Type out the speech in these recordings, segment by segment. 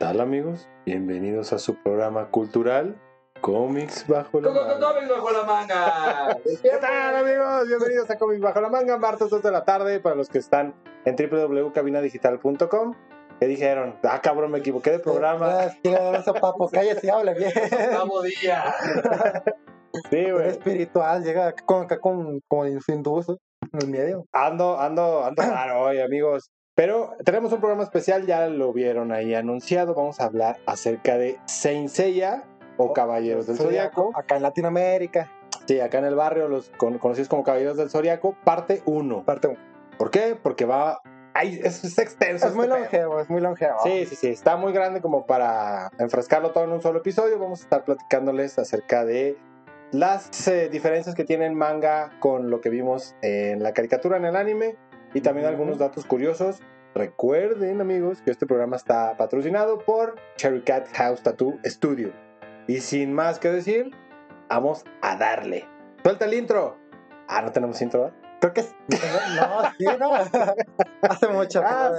tal amigos? Bienvenidos a su programa cultural Cómics Bajo la ¡Coco Manga. Cómics bajo la manga! ¿Qué tal amigos? Bienvenidos a Cómics Bajo la Manga, martes 2 de la tarde para los que están en www.cabinadigital.com. ¿Qué dijeron? Ah, cabrón, me equivoqué de programa. Sí, eso, papo, cállate habla bien. ¡Octavo día! Sí, Es güey. espiritual, llega acá con, acá con, sin duso en el medio. Ando, ando, ando raro hoy, amigos. Pero tenemos un programa especial, ya lo vieron ahí anunciado. Vamos a hablar acerca de Saint Seiya o Caballeros del Zodiaco. Acá en Latinoamérica, Sí, acá en el barrio, los con- conocidos como Caballeros del Zodiaco, parte 1. parte uno. ¿Por qué? Porque va. Ay, es, es extenso. Es muy este pedo. longevo, es muy longevo. Sí, sí, sí. Está muy grande como para enfrascarlo todo en un solo episodio. Vamos a estar platicándoles acerca de las eh, diferencias que tiene el manga con lo que vimos en la caricatura, en el anime, y también algunos datos curiosos. Recuerden, amigos, que este programa está patrocinado por Cherry Cat House Tattoo Studio. Y sin más que decir, vamos a darle. Suelta el intro. Ah, no tenemos intro. Creo que es. No, sí, no. Hace mucho. Ah,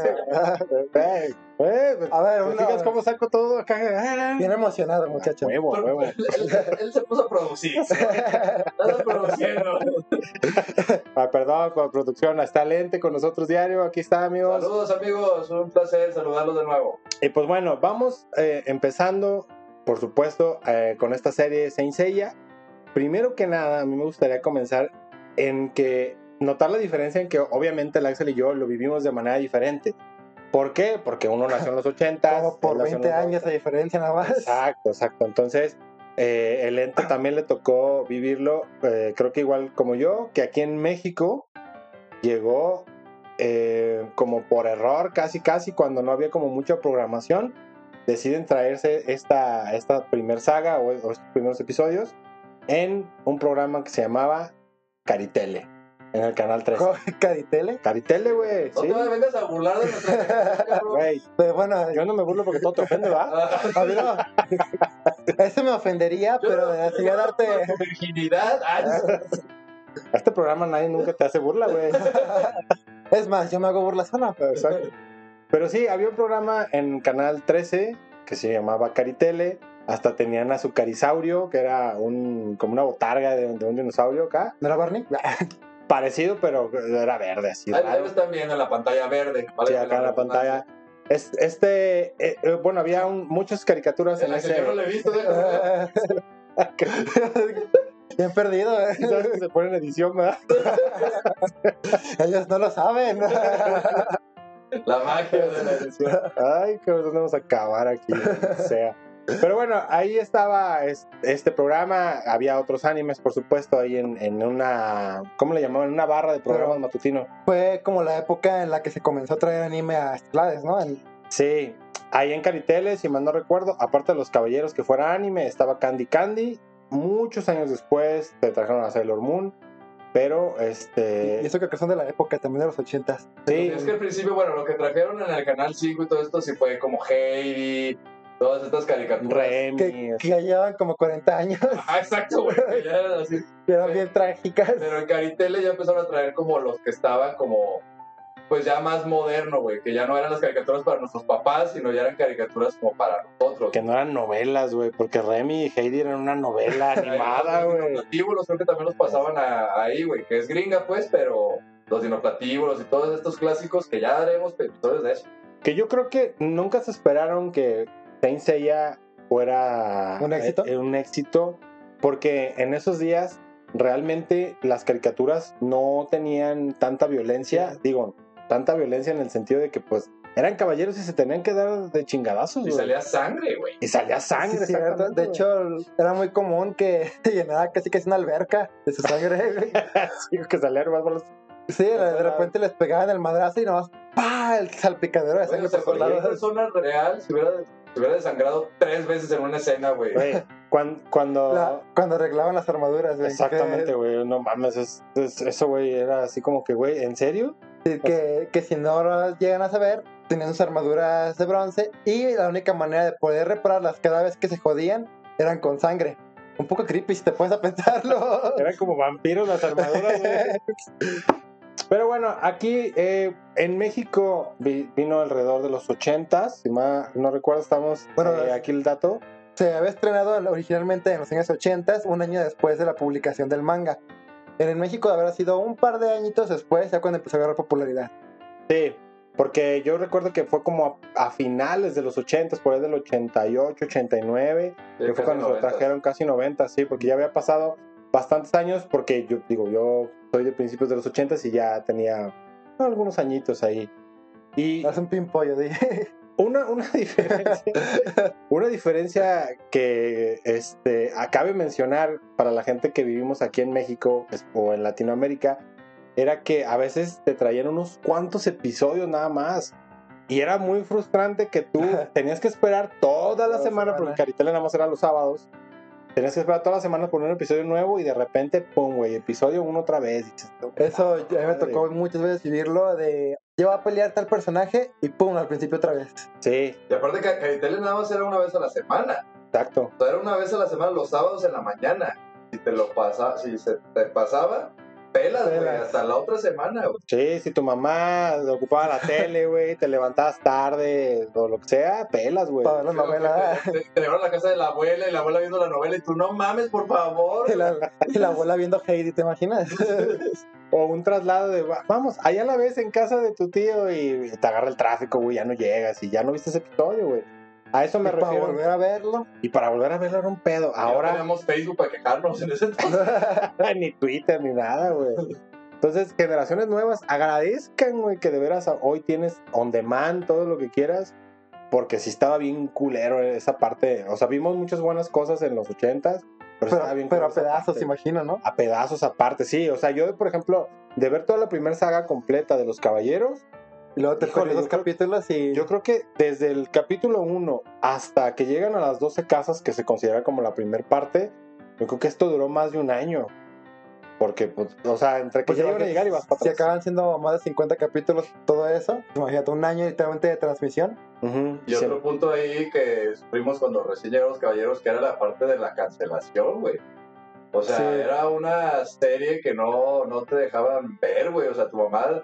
Eh, A ver, ¿te uno- fijas cómo saco todo acá? Bien emocionado, muchacho. Huevo, huevo. él, él- él se puso a producir. Está produciendo. Ah, perdón, por producción. Está Lente con nosotros diario. Aquí está, amigos. Saludos, amigos. Un placer saludarlos de nuevo. Y pues bueno, vamos eh, empezando, por supuesto, eh, con esta serie Saint Seiya. Primero que nada, a mí me gustaría comenzar en que notar la diferencia en que obviamente el Axel y yo lo vivimos de manera diferente. ¿Por qué? Porque uno nació en los 80. Como por 20 años de diferencia nada más. Exacto, exacto. Entonces, eh, el ente también le tocó vivirlo, eh, creo que igual como yo, que aquí en México llegó eh, como por error, casi casi, cuando no había como mucha programación, deciden traerse esta, esta primer saga o, o estos primeros episodios en un programa que se llamaba Caritele, en el canal 3. Caritele. Caritele, güey. No Sí, te vengas a burlar de nuestra güey. Pero bueno, Yo no me burlo porque todo te ofende, ¿va? Ah, a mí no. Eso me ofendería, yo pero no- así yo a no- darte. virginidad. Ah, A este programa nadie nunca te hace burla, güey. Es más, yo me hago burla sola. Exacto. Pero sí, había un programa en Canal 13 que se llamaba Caritele. Hasta tenían a su carisaurio, que era un, como una botarga de, de un dinosaurio acá. ¿No era Barney? Parecido, pero era verde, así Ahí lo están viendo en la pantalla verde. ¿vale? Sí, acá en la pantalla. Es- este, eh, eh, bueno, había un- muchas caricaturas En en la que yo no ese. lo he visto. Bien perdido, ¿eh? ¿Sabes que se pone en edición, verdad? Ellos no lo saben. La magia de la edición. Ay, que nos vamos a acabar aquí, o sea. Pero bueno, ahí estaba es- este programa. Había otros animes, por supuesto, ahí en, en una. ¿Cómo le llamaban? En una barra de programas Pero- matutinos. Fue como la época en la que se comenzó a traer anime a Estlades, ¿no? En- Sí, ahí en Caritele, si mal no recuerdo, aparte de los caballeros que fuera anime, estaba Candy Candy. Muchos años después te trajeron a Sailor Moon. Pero este. Y eso creo que son de la época también de los ochentas. Sí, Es que al principio, bueno, lo que trajeron en el canal 5 y todo esto sí fue como Heidi, todas estas caricaturas. Remy. Que, que ya llevan como 40 años. Ah, exacto, güey. que ya eran así. eran bien trágicas. Pero en Caritele ya empezaron a traer como los que estaban como, pues ya más moderno, güey, que ya no eran las caricaturas para nuestros papás, sino ya eran caricaturas como para nosotros. Que no eran novelas, güey, porque Remy y Heidi eran una novela animada, Los güey. dinoplatíbulos creo que también los pasaban a- ahí, güey, que es gringa, pues, pero los dinoplatíbulos y todos estos clásicos que ya haremos episodios de eso. Que yo creo que nunca se esperaron que Saint Seiya fuera ¿Un éxito? eh, un éxito, porque en esos días realmente las caricaturas no tenían tanta violencia, Sí. digo, tanta violencia en el sentido de que pues eran caballeros y se tenían que dar de chingadazos, Y salía sangre, güey. Y salía Sí, sangre, De hecho, era muy común que se llenara casi casi una alberca de su sangre. güey. Sí, que salían más bolas. Sí, de repente les pegaban el madrazo y nomás ¡pah! el salpicadero de Oye, sangre o sea, por lados. persona real se hubiera, se hubiera desangrado tres veces en una escena, güey. Güey, cuan- cuando... La- cuando arreglaban las armaduras, güey. Exactamente, güey, no mames, es- es- eso, güey, era así como que, güey, ¿en serio? que, que si no lo llegan a saber, tenían sus armaduras de bronce y la única manera de poder repararlas cada vez que se jodían eran con sangre. Un poco creepy si te pones a pensarlo. Eran como vampiros las armaduras, güey. Pero bueno, aquí eh, en México vi- vino alrededor de los 80s, si mal no recuerdo, estamos Bueno, eh, aquí el dato. Se había estrenado originalmente en los años 80, un año después de la publicación del manga. En México habrá sido un par de añitos después, ya cuando empezó a agarrar popularidad. Sí, porque yo recuerdo que fue como a, a finales de los 80s, por ahí del 88, 89, que fue cuando lo 90. trajeron casi 90, sí, porque ya había pasado bastantes años, porque yo digo, yo soy de principios de los 80s y ya tenía algunos añitos ahí. Y Haz un pimpollo, dije. una, una diferencia, una diferencia que este, acabe mencionar para la gente que vivimos aquí en México o en Latinoamérica era que a veces te traían unos cuantos episodios nada más. Y era muy frustrante que tú tenías que esperar toda la semana, porque Caritel nada más era los sábados. Tenías que esperar toda la semana por un episodio nuevo y de repente, pum, güey, episodio uno otra vez. Y dices, "No, Eso ya me madre". tocó muchas veces vivirlo de... Yo voy a pelear tal personaje y pum, al principio otra vez. Sí, Y aparte que Caritel nada más era una vez a la semana. exacto. O sea, era una vez a la semana, los sábados en la mañana. Si te lo pasa, si se te pasaba, pelas, güey, hasta la otra semana, güey. Sí, si tu mamá ocupaba la tele, güey, te levantabas tarde o lo que sea, pelas, güey. Para ver la novela. Te, te, te llevaron a la casa de la abuela y la abuela viendo la novela y tú, no mames, por favor. Y la, y la abuela viendo Heidi, ¿te imaginas? O un traslado de, "Va- vamos, allá la ves en casa de tu tío y te agarra el tráfico, güey, ya no llegas y ya no viste ese episodio, güey. A eso me Y para refiero. volver a verlo. Y para volver a verlo era un pedo. Ahora Ahora teníamos Facebook para quejarnos en ese entonces. ni Twitter ni nada, güey. Entonces, generaciones nuevas, agradezcan, güey, que de veras hoy tienes on demand todo lo que quieras, porque sí estaba bien culero esa parte. O sea, vimos muchas buenas cosas en los ochentas, pero, Pero, estaba bien pero a pedazos, parte. imagino, ¿no? A pedazos aparte, sí. O sea, yo, por ejemplo, de ver toda la primera saga completa de los caballeros, Y luego te Híjole, dos yo creo- capítulos y... yo creo que desde el capítulo 1 hasta que llegan a las 12 casas, que se considera como la primera parte, yo creo que esto duró más de un año. Porque, pues, o sea, entre que Pues ya iban a llegar y vas para Si atrás. acaban siendo más de 50 capítulos, todo eso, imagínate un año literalmente de transmisión. Ujú, Y sí. otro punto ahí que sufrimos cuando recién llegaron los caballeros, que era la parte de la cancelación, güey. O sea, Sí. era una serie que no, no te dejaban ver, güey. O sea, tu mamá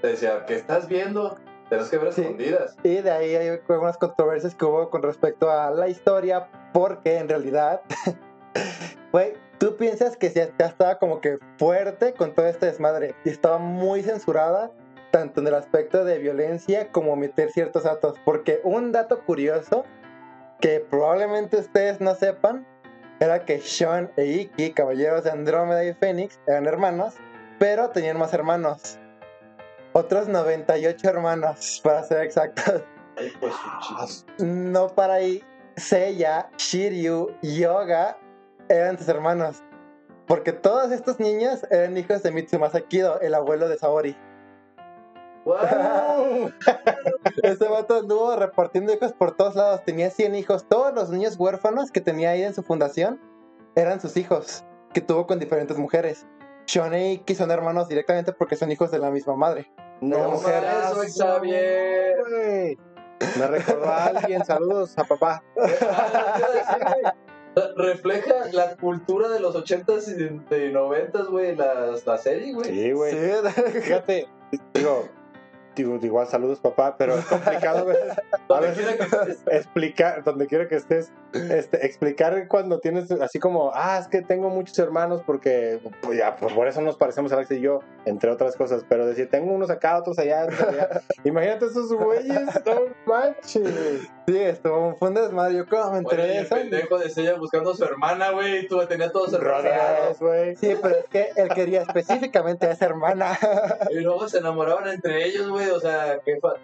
te decía, ¿qué estás viendo? Tienes que ver Sí. escondidas. Y de ahí hay algunas controversias que hubo con respecto a la historia, porque en realidad, güey, tú piensas que ya ya estaba como que fuerte con todo este desmadre y estaba muy censurada, tanto en el aspecto de violencia como omitir ciertos datos. Porque un dato curioso que probablemente ustedes no sepan era que Sean e Iki, caballeros de Andrómeda y Fénix, eran hermanos, pero tenían más hermanos. Otros 98 hermanos, para ser exactos. Pues, No para ahí. Seiya, Shiryu, Yoga eran sus hermanos. Porque todos estos niños eran hijos de Mitsumasa Kido, el abuelo de Saori. ¡Wow! Este vato anduvo repartiendo hijos por todos lados. Tenía 100 hijos. Todos los niños huérfanos que tenía ahí en su fundación eran sus hijos, que tuvo con diferentes mujeres. Shon e Iki son hermanos directamente porque son hijos de la misma madre. No, seas Eso, Xavier. Me recordó a alguien. Saludos a papá. Refleja la cultura de los 80s y 90s, güey, la, la serie, güey. Sí, güey. Sí. Fíjate, digo, digo, igual saludos papá, pero es complicado a veces explicar, donde quiera que estés, este, explicar cuando tienes así como, ah, es que tengo muchos hermanos porque, pues ya, pues por eso nos parecemos Alex y yo, entre otras cosas, pero decir, tengo unos acá, otros allá, otros allá. imagínate esos güeyes, no manches. Sí, estuvo fue un desmadre. Yo como me enteré Oye, de el eso. pendejo de Sella buscando a su hermana, güey, y tú tenía todos Rodeados, güey. Sí, pero es que él quería específicamente a esa hermana. Y luego se enamoraban entre ellos, güey, o sea, qué fa...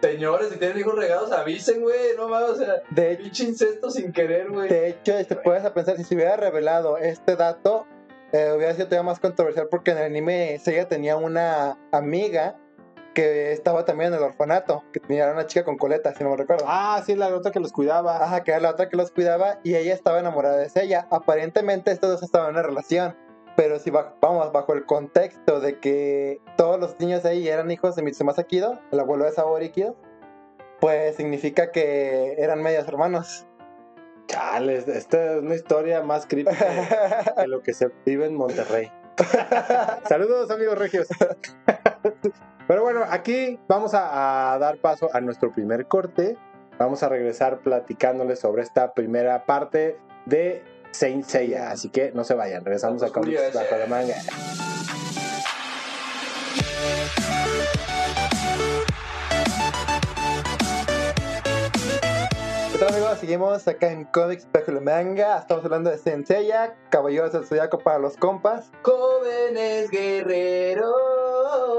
Señores, si tienen hijos regados, avisen, güey, no mames, o sea, De hecho, pinche incesto sin querer, güey. de hecho te puedes a pensar, si se hubiera revelado este dato, eh, hubiera sido todavía más controversial porque en el anime Seiya tenía una amiga que estaba también en el orfanato, que tenía una chica con coleta, si no me recuerdo. Ah, sí, la otra que los cuidaba. Ajá, que era la otra que los cuidaba y ella estaba enamorada de Seiya. Aparentemente estos dos estaban en una relación, pero si ba- vamos bajo el contexto de que todos los niños ahí eran hijos de Mitsumasa Kido, el abuelo de Saori Kido, pues significa que eran medios hermanos. Chales, esta es una historia más crítica que lo que se vive en Monterrey. Saludos, amigos regios. Pero bueno, aquí vamos a, a dar paso a nuestro primer corte. Vamos a regresar platicándoles sobre esta primera parte de Saint Seiya. Así que no se vayan, regresamos a curioso. Bajo la Manga. ¿Qué tal amigos? Seguimos acá en Comics Bajo Manga. Estamos hablando de Senseiya, Caballeros del Zodiaco para los compas. Jóvenes guerreros.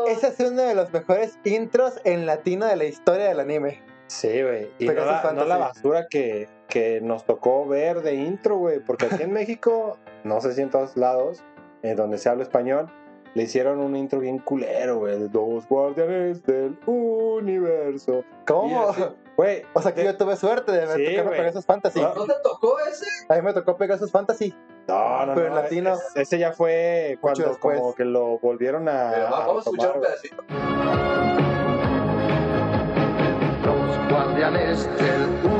Ese es uno de los mejores intros en latino de la historia del anime. Sí, güey. Y no la, no la basura que, que nos tocó ver de intro, güey. Porque aquí en México, no sé si en todos lados, eh, donde se habla español, le hicieron un intro bien culero, güey. De dos guardianes del universo. ¿Cómo? Y así, Güey, O sea que de- yo tuve suerte de ver Sí, güey. Pegasus Fantasy. ¿No te tocó ese? A mí me tocó Pegasus Fantasy. No, no, Pero en no. latino. es- Ese ya fue cuando después. como que lo volvieron a. Vamos a escuchar un pedacito. Los guardianes del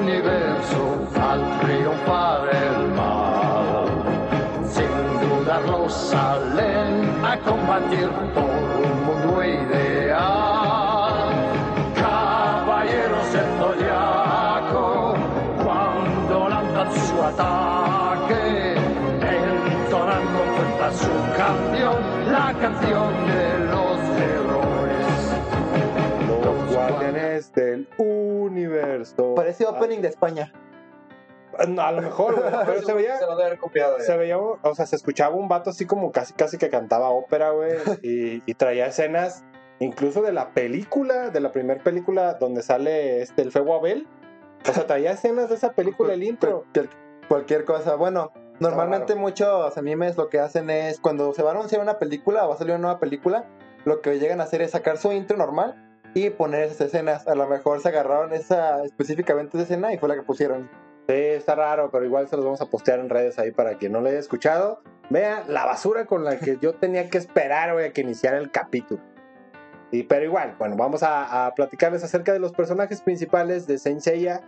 universo al triunfar el mal, sin dudarlo salen a combatir por un mundo ideal. Su canción, la canción de los héroes. Los guardianes del universo. Parece opening de España. No, a lo mejor, güey. Pero se veía. Se lo debe haber copiado. Se veía, o sea, se escuchaba un vato así como casi casi que cantaba ópera, güey, y, y traía escenas incluso de la película, de la primera película donde sale este el feo Abel. O sea, traía escenas de esa película, el intro. Cualquier, cualquier cosa. Bueno, normalmente muchos animes lo que hacen es cuando se va a anunciar una película o va a salir una nueva película, lo que llegan a hacer es sacar su intro normal y poner esas escenas. A lo mejor se agarraron esa específicamente esa escena y fue la que pusieron. Sí, está raro, pero igual se los vamos a postear en redes ahí para quien no lo haya escuchado. Vean la basura con la que yo tenía que esperar, güey, a que iniciara el capítulo. Y, pero igual, bueno, vamos a, a platicarles acerca de los personajes principales de Saint Seiya,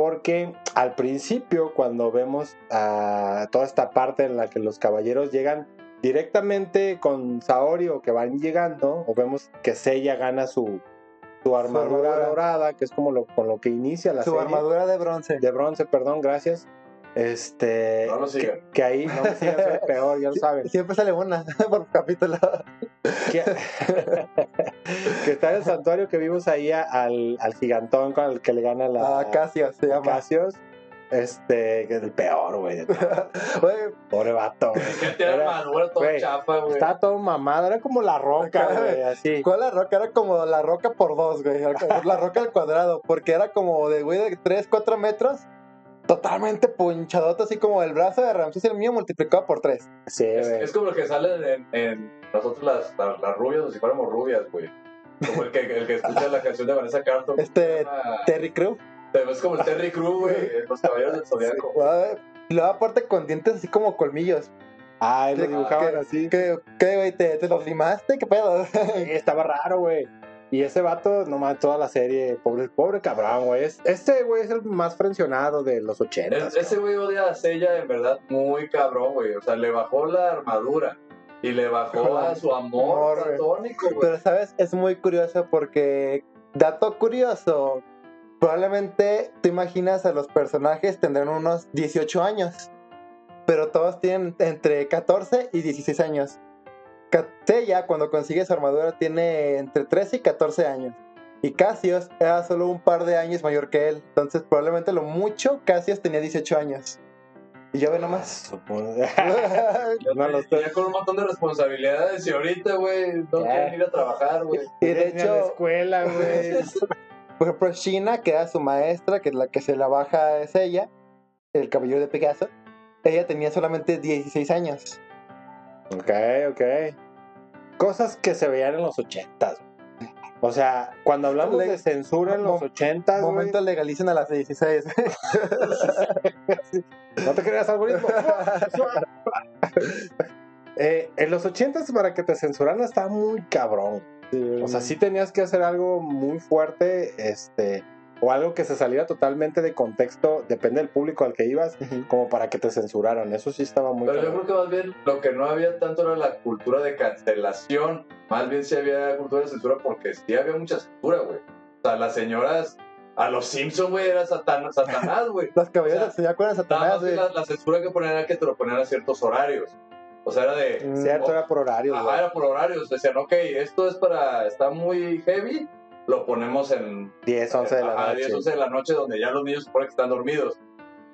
porque al principio, cuando vemos a toda esta parte en la que los caballeros llegan directamente con Saori o que van llegando, o vemos que Seiya gana su, su armadura armadura. dorada, que es como lo, con lo que inicia la Su serie armadura de bronce. de bronce, perdón, gracias. Este, No lo que, sigan. que ahí no me sigan, soy peor, ya lo saben. Siempre sale una por capítulo. Que, que está en el santuario que vimos ahí al, al gigantón con el que le gana la A Casio se llama. Casios. Este, que es el peor, güey. Pobre vato, güey. Que tiene Era- armadura todo güey, chafa, güey. Estaba todo mamado, era como la roca, güey, así. ¿Cuál la roca? Era como la roca por dos, güey. La roca al cuadrado. Porque era como de, güey, de 3, 4 metros. Totalmente punchadote, así como el brazo de Ramsés el mío multiplicado por 3. Sí, Es, güey. es como lo que sale en, en nosotros las, las, las rubias, o si fuéramos rubias, güey. Como el que, el que escucha la canción de Vanessa Carlton. Este, llama- Terry Crew. Es como el Terry Crew, güey, Los Caballeros del Zodiaco. Y luego aparte con dientes así como colmillos. Ah, lo ¿Qué- dibujaban así. ¿Qué, qué, güey? ¿Te, ¿Te los limaste? ¿Qué pedo? Sí, estaba raro, güey. Y ese vato, nomás toda la serie, pobre, pobre cabrón, güey. Es- Este, güey, es el más frencionado de los ochentas. Es- ese güey odia a Sella en verdad muy cabrón, güey. O sea, le bajó la armadura y le bajó a su amor Amor, platónico, güey. Pero, ¿sabes? Es muy curioso porque, dato curioso, probablemente tú imaginas a los personajes tendrán unos 18 años, pero todos tienen entre 14 y 16 años. Seiya, cuando consigue su armadura, tiene entre 13 y 14 años. Y Cassius era solo un par de años mayor que él. Entonces, probablemente lo mucho, Cassius tenía 18 años. Y yo ve nomás. Supongo. Ya, no lo ya estoy- con un montón de responsabilidades y ahorita, güey, no Ya. quieren ir a trabajar, güey. y de Ni a la hecho, escuela, güey. Por ejemplo, Shina, que era su maestra, que es la que se la baja es ella, el caballero de Pegaso, ella tenía solamente 16 años. Ok, ok. Cosas que se veían en los ochentas. O sea, cuando hablamos Le- de censura en los ochentas, Momento legalicen a las 16. no te creas algoritmo. Eh, en los ochentas para que te censuraran estaba muy cabrón. O sea, sí tenías que hacer algo muy fuerte, este, o algo que se saliera totalmente de contexto, depende del público al que ibas, como para que te censuraran. Eso sí estaba muy Pero yo creo que más bien lo que no había tanto era la cultura de cancelación. Más bien sí había cultura de censura porque sí había mucha censura, güey. O sea, las señoras, a los Simpsons, güey, era satan- Satanás, güey. O sea, del Zodiaco eran Nada Satanás, la, la censura que ponían era que te lo ponían a ciertos horarios. O sea, era de... Cierto, era por horarios, Ajá, era por horarios. Decían, ok, esto es para... Está muy heavy. Lo ponemos en 10, 11 de la noche. 10, 11 de la noche donde ya los niños suponen que están dormidos,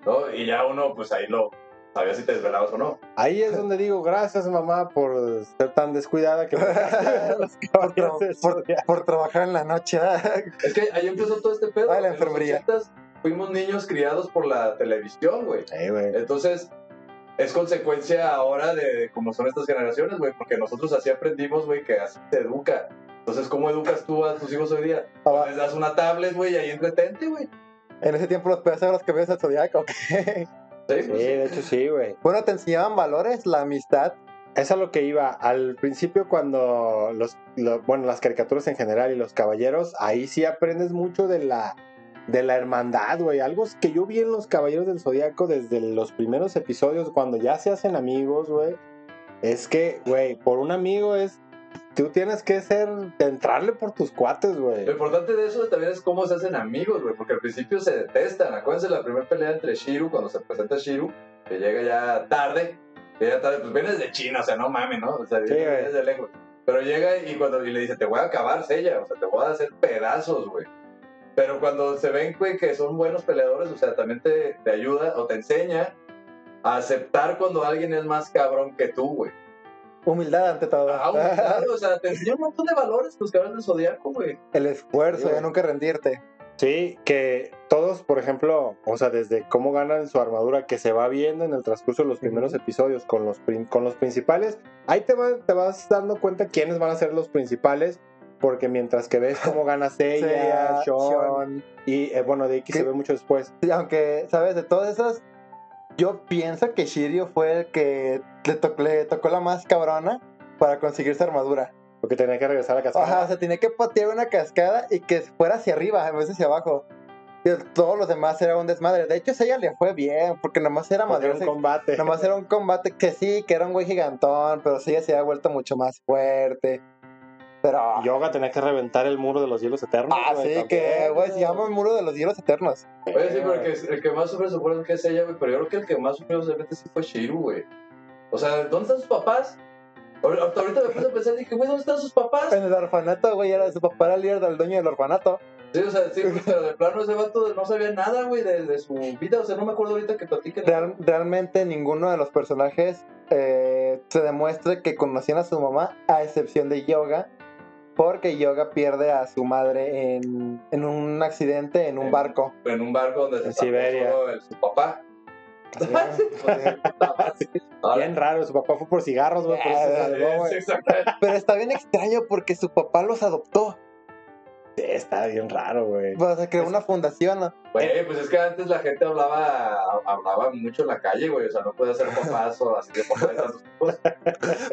¿no? Y ya uno, pues ahí lo sabía si te desvelabas o no. Ahí es donde digo, gracias mamá por ser tan descuidada que por, por- por trabajar en la noche. Es que ahí empezó todo este pedo. Ay, la En los enfermería. 80s fuimos niños criados por la televisión, güey. Güey. Entonces, es consecuencia ahora de cómo son estas generaciones, güey, porque nosotros así aprendimos, güey, que así se educa. Entonces, ¿cómo educas tú a tus hijos hoy día? Ah, Les das una tablet, güey, y ahí entretente, güey. En ese tiempo los pedazos los caballeros del Zodiaco. ¿ok? Sí, Sí, pues, sí. de hecho sí, güey. Bueno, te enseñaban valores, la amistad. Es a lo que iba. Al principio, cuando los, lo- bueno, las caricaturas en general y los caballeros, ahí sí aprendes mucho de la, de la hermandad, güey. Algo que yo vi en los caballeros del zodiaco desde los primeros episodios, cuando ya se hacen amigos, güey. Es que, güey, por un amigo es. Tú tienes que ser. entrarle por tus cuates, güey. Lo importante de eso también es cómo se hacen amigos, güey, porque al principio se detestan. Acuérdense la primera pelea entre Shiru, cuando se presenta Shiru, que llega ya tarde, que llega tarde, pues vienes de China, o sea, no mames, ¿no? O sea, Sí, vienes de lejos. Pero llega y cuando y le dice, te voy a acabar, Sella, o sea, te voy a hacer pedazos, güey. Pero cuando se ven, güey, que son buenos peleadores, o sea, también te, te ayuda o te enseña a aceptar cuando alguien es más cabrón que tú, güey. Humildad ante todo. Ah, claro, o sea, te enseña un montón de valores los cabrones del zodiaco, güey. El esfuerzo, Sí, de nunca rendirte. Sí, que todos, por ejemplo, o sea, desde cómo ganan su armadura, que se va viendo en el transcurso de los primeros episodios con los, con los principales, ahí te, va- te vas dando cuenta quiénes van a ser los principales, porque mientras que ves cómo gana Seiya, Sean, Sean. y eh, bueno, de X se ve mucho después. Sí, aunque, ¿sabes? De todas esas, yo pienso que Shiryu fue el que le, to- le tocó la más cabrona para conseguir su armadura. Porque tenía que regresar a casa. Ajá, o sea, tenía que patear una cascada y que fuera hacia arriba en vez de hacia abajo. Y todos los demás era un desmadre. De hecho, a ella le fue bien, porque nomás era Porque era madre. un combate. Nomás era un combate que sí, que era un güey gigantón, pero sí se había vuelto mucho más fuerte. Pero. Yoga tenía que reventar el muro de los hielos eternos. Ah, güey, sí, que, güey, se llama el muro de los hielos eternos. Oye, sí, pero el que, el que más sufre supone que es ella, güey. Pero yo creo que el que más sufrió realmente sí fue Shiru, güey. O sea, ¿dónde están sus papás? Ahorita me puse a pensar, dije, güey, ¿dónde están sus papás? En el orfanato, güey, era su papá era el líder del dueño del orfanato. Sí, o sea, sí, pero de plano ese vato no sabía nada, güey, de, de su vida. O sea, no me acuerdo ahorita que platiquen. Real- realmente ninguno de los personajes eh, se demuestra que conocían a su mamá, a excepción de Yoga, porque Yoga pierde a su madre en, en un accidente en un En- barco. En un barco donde se En Siberia. solo su papá. Bien raro, su papá fue por cigarros, güey, por eso se Ah, salvó, güey. Pero está bien extraño porque su papá los adoptó. Sí, está bien raro, güey. O sea, creó una fundación. ¿no? Güey, pues es que antes la gente hablaba hablaba mucho en la calle, güey. O sea, no podía ser papás o así de papá de tantos hijos.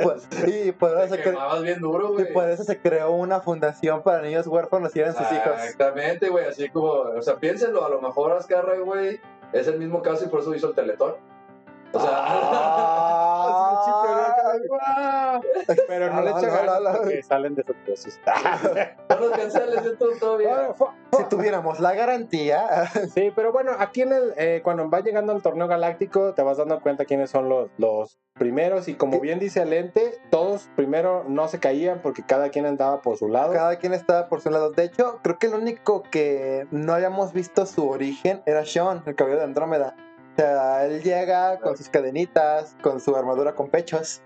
Pues, y por eso, se cre- quemabas bien duro, y por eso se creó una fundación para niños huérfanos y eran sus hijos. Exactamente, güey. Así como, o sea, piénsenlo, a lo mejor Azcarra, güey, es el mismo caso y por eso hizo el teletón. O sea, Ah, Pero no le no, echa no, ganas no, no. porque salen defectuosos. no los canceles, esto todo bien. si tuviéramos la garantía, Sí, pero bueno, aquí en el, eh, cuando va llegando al torneo galáctico, te vas dando cuenta quiénes son los, los primeros. Y como bien dice Alente, todos primero no se caían porque cada quien andaba por su lado. cada quien estaba por su lado. De hecho, creo que el único que no habíamos visto su origen era Sean, el caballero de Andrómeda. O sea, él llega con sus cadenitas, con su armadura con pechos.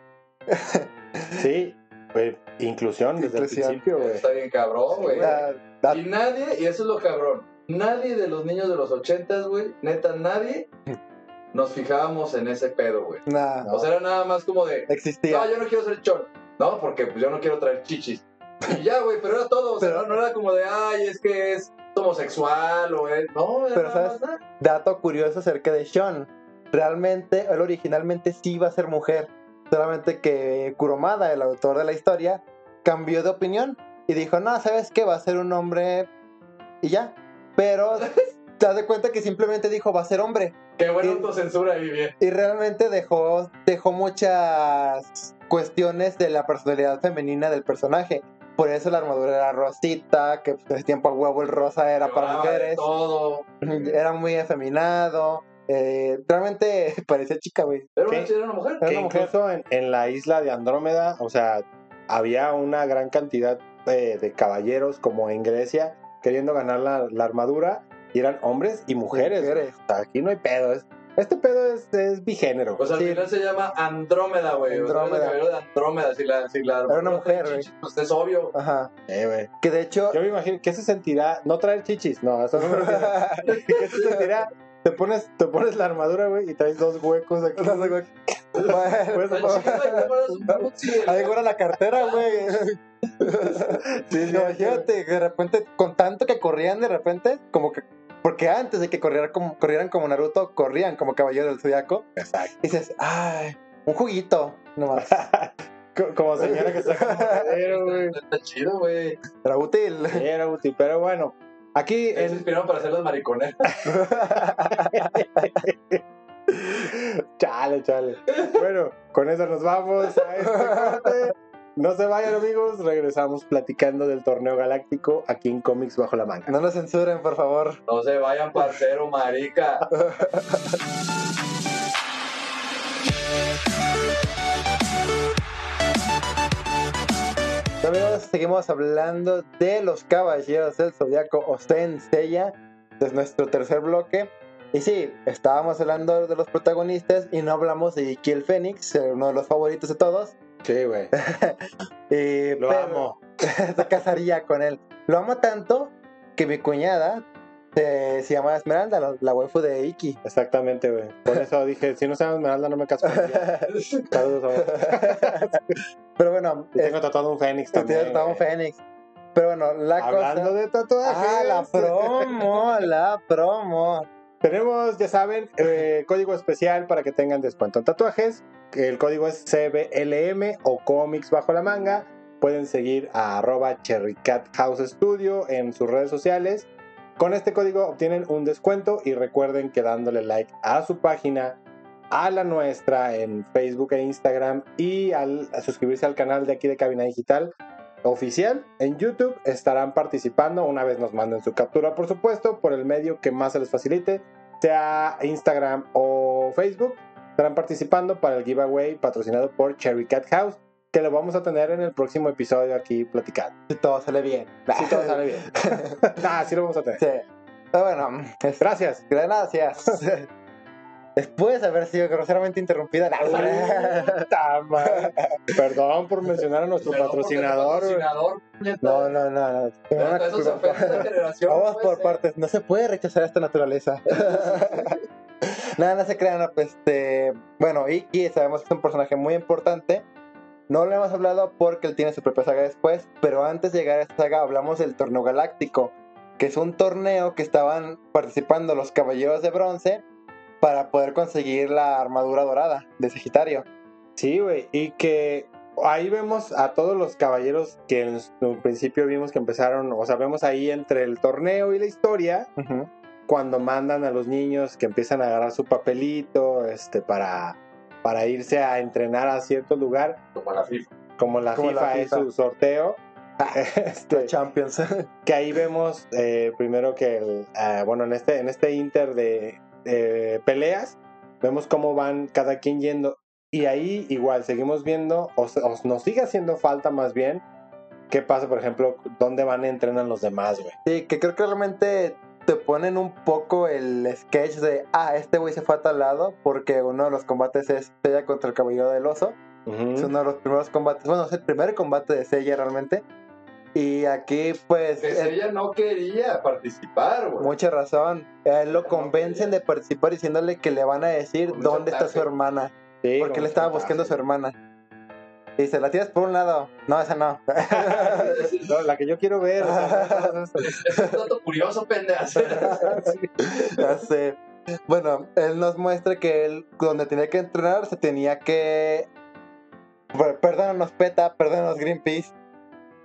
Sí, pues, inclusión desde Inclusión. el principio, güey. Está bien cabrón, güey. Y nadie, y eso es lo cabrón, nadie de los niños de los ochentas, güey, neta, nadie nos fijábamos en ese pedo, güey. nah, O sea, era nada más como de, existía. no, yo no quiero ser chon, ¿no? Porque pues yo no quiero traer chichis. Y ya, güey, pero era todo, o sea, Pero- no, no era como de, ay, es que es homosexual o es, no, era Pero, nada ¿sabes? más nada. Dato curioso acerca de Sean. Realmente, él originalmente sí iba a ser mujer. Solamente que Kuromada, el autor de la historia, cambió de opinión y dijo, no, ¿sabes qué? Va a ser un hombre y ya. pero te das de cuenta que simplemente dijo va a ser hombre. Qué buena Y- autocensura. Y realmente dejó, dejó muchas cuestiones de la personalidad femenina del personaje. Por eso la armadura era rosita, que en ese tiempo a huevo el rosa era para mujeres. Todo. Era muy efeminado. Eh, realmente parecía chica, güey. Era ¿Qué? una, era una mujer. Era Que una mujer. incluso en, en la isla de Andrómeda, o sea, había una gran cantidad de caballeros como en Grecia queriendo ganar la, la armadura y eran hombres y mujeres. Mujeres. O sea, aquí no hay pedo. es- este pedo es, es bigénero. Pues al Sí. final se llama Andrómeda, güey. O sea, Andrómeda. el caballero de Andrómeda. Si la, si la Era una mujer, güey. Pues es obvio. Ajá. Eh, güey. Que de hecho. Yo me imagino que se sentirá, no traer chichis, no, eso no me. ¿Qué se sentirá? Te pones, te pones la armadura, güey, y traes dos huecos aquí. El- Ahí fuera la cartera, güey. Sí, de repente, con tanto que corrían, de repente, como que. Porque antes de que corrieran como, corrieran como Naruto, corrían como Caballero del Zodiaco. Exacto. Y dices, ay, un juguito, nomás. Co- Como señora que está como cadero, güey. Está chido, güey. Era útil. Sí, Era útil, pero bueno, aquí Se en, inspiraron para hacer las mariconeras. Chale, chale. Bueno, con eso nos vamos a este corte. No se vayan, amigos. Regresamos platicando del torneo galáctico aquí en Comics Bajo la Manga. No nos censuren, por favor. No se vayan, parcero, marica. Seguimos hablando de los caballeros del zodiaco o Seiya. Es nuestro tercer bloque. Y sí, estábamos hablando de los protagonistas y no hablamos de Iki el Fénix, uno de los favoritos de todos. Sí, güey. Lo amo. Se casaría con él. Lo amo tanto que mi cuñada se, se llama Esmeralda, la, la waifu de Iki. Exactamente, güey. Por eso dije, si no se llama Esmeralda, no me caso con ella. Saludos, amor. Pero bueno, tengo tatuado un Fénix también. tiene un güey. Fénix. Pero bueno, la Hablando cosa. de tatuajes. Ah, la promo, la promo. Tenemos, ya saben, eh, código especial para que tengan descuento en tatuajes. El código es CBLM o Comics Bajo la Manga. Pueden seguir a arroba Cherrycat House Studio en sus redes sociales. Con este código obtienen un descuento y recuerden que dándole like a su página, a la nuestra en Facebook e Instagram y al a suscribirse al canal de aquí de Cabina Digital oficial en YouTube estarán participando una vez nos manden su captura por supuesto por el medio que más se les facilite sea Instagram o Facebook estarán participando para el giveaway patrocinado por Cherry Cat House que lo vamos a tener en el próximo episodio aquí platicando Si todo sale bien. si todo sale bien ah, sí lo vamos a tener Sí. Pero bueno, gracias gracias. Después de haber sido groseramente interrumpida. Madre. perdón por mencionar a nuestro Perdón, patrocinador patrocinador. No, no, no. no. Vamos por ser. partes. No se puede rechazar esta naturaleza. Nada, no se crean. no, Pues, este, bueno, Iki sabemos que es un personaje muy importante. No lo hemos hablado porque él tiene su propia saga después. Pero antes de llegar a esta saga, hablamos del torneo galáctico. Que es un torneo que estaban participando los caballeros de bronce para poder conseguir la armadura dorada de Sagitario. Sí, güey, y que ahí vemos a todos los caballeros que en un principio vimos que empezaron, o sea, vemos ahí entre el torneo y la historia, cuando mandan a los niños que empiezan a agarrar su papelito, este, para, para irse a entrenar a cierto lugar, Como la FIFA. como la, Como FIFA, la es su sorteo. Este, Los Champions. que ahí vemos eh, primero que el, eh, bueno en este en este inter de eh, peleas vemos cómo van cada quien yendo y ahí igual seguimos viendo o, nos sigue haciendo falta más bien qué pasa por ejemplo dónde van y entrenan los demás güey Sí, que creo que realmente te ponen un poco el sketch de, ah, este güey se fue a tal lado porque uno de los combates es Seiya contra el Caballero del Oso. Es uno de los primeros combates, bueno, es el primer combate de Seiya realmente. Y aquí, pues, Que eh, ella no quería participar, güey. mucha razón. A él lo No convencen de participar diciéndole que le van a decir Con dónde está su hermana. Sí, Porque él estaba buscando a su hermana. Y dice, la tiras por un lado. No, esa no. No, la que yo quiero ver Es un dato curioso, pendejo. ya sé. Bueno, él nos muestra que él, donde tenía que entrenar, se tenía que. Perdónanos, PETA, perdónanos, Greenpeace.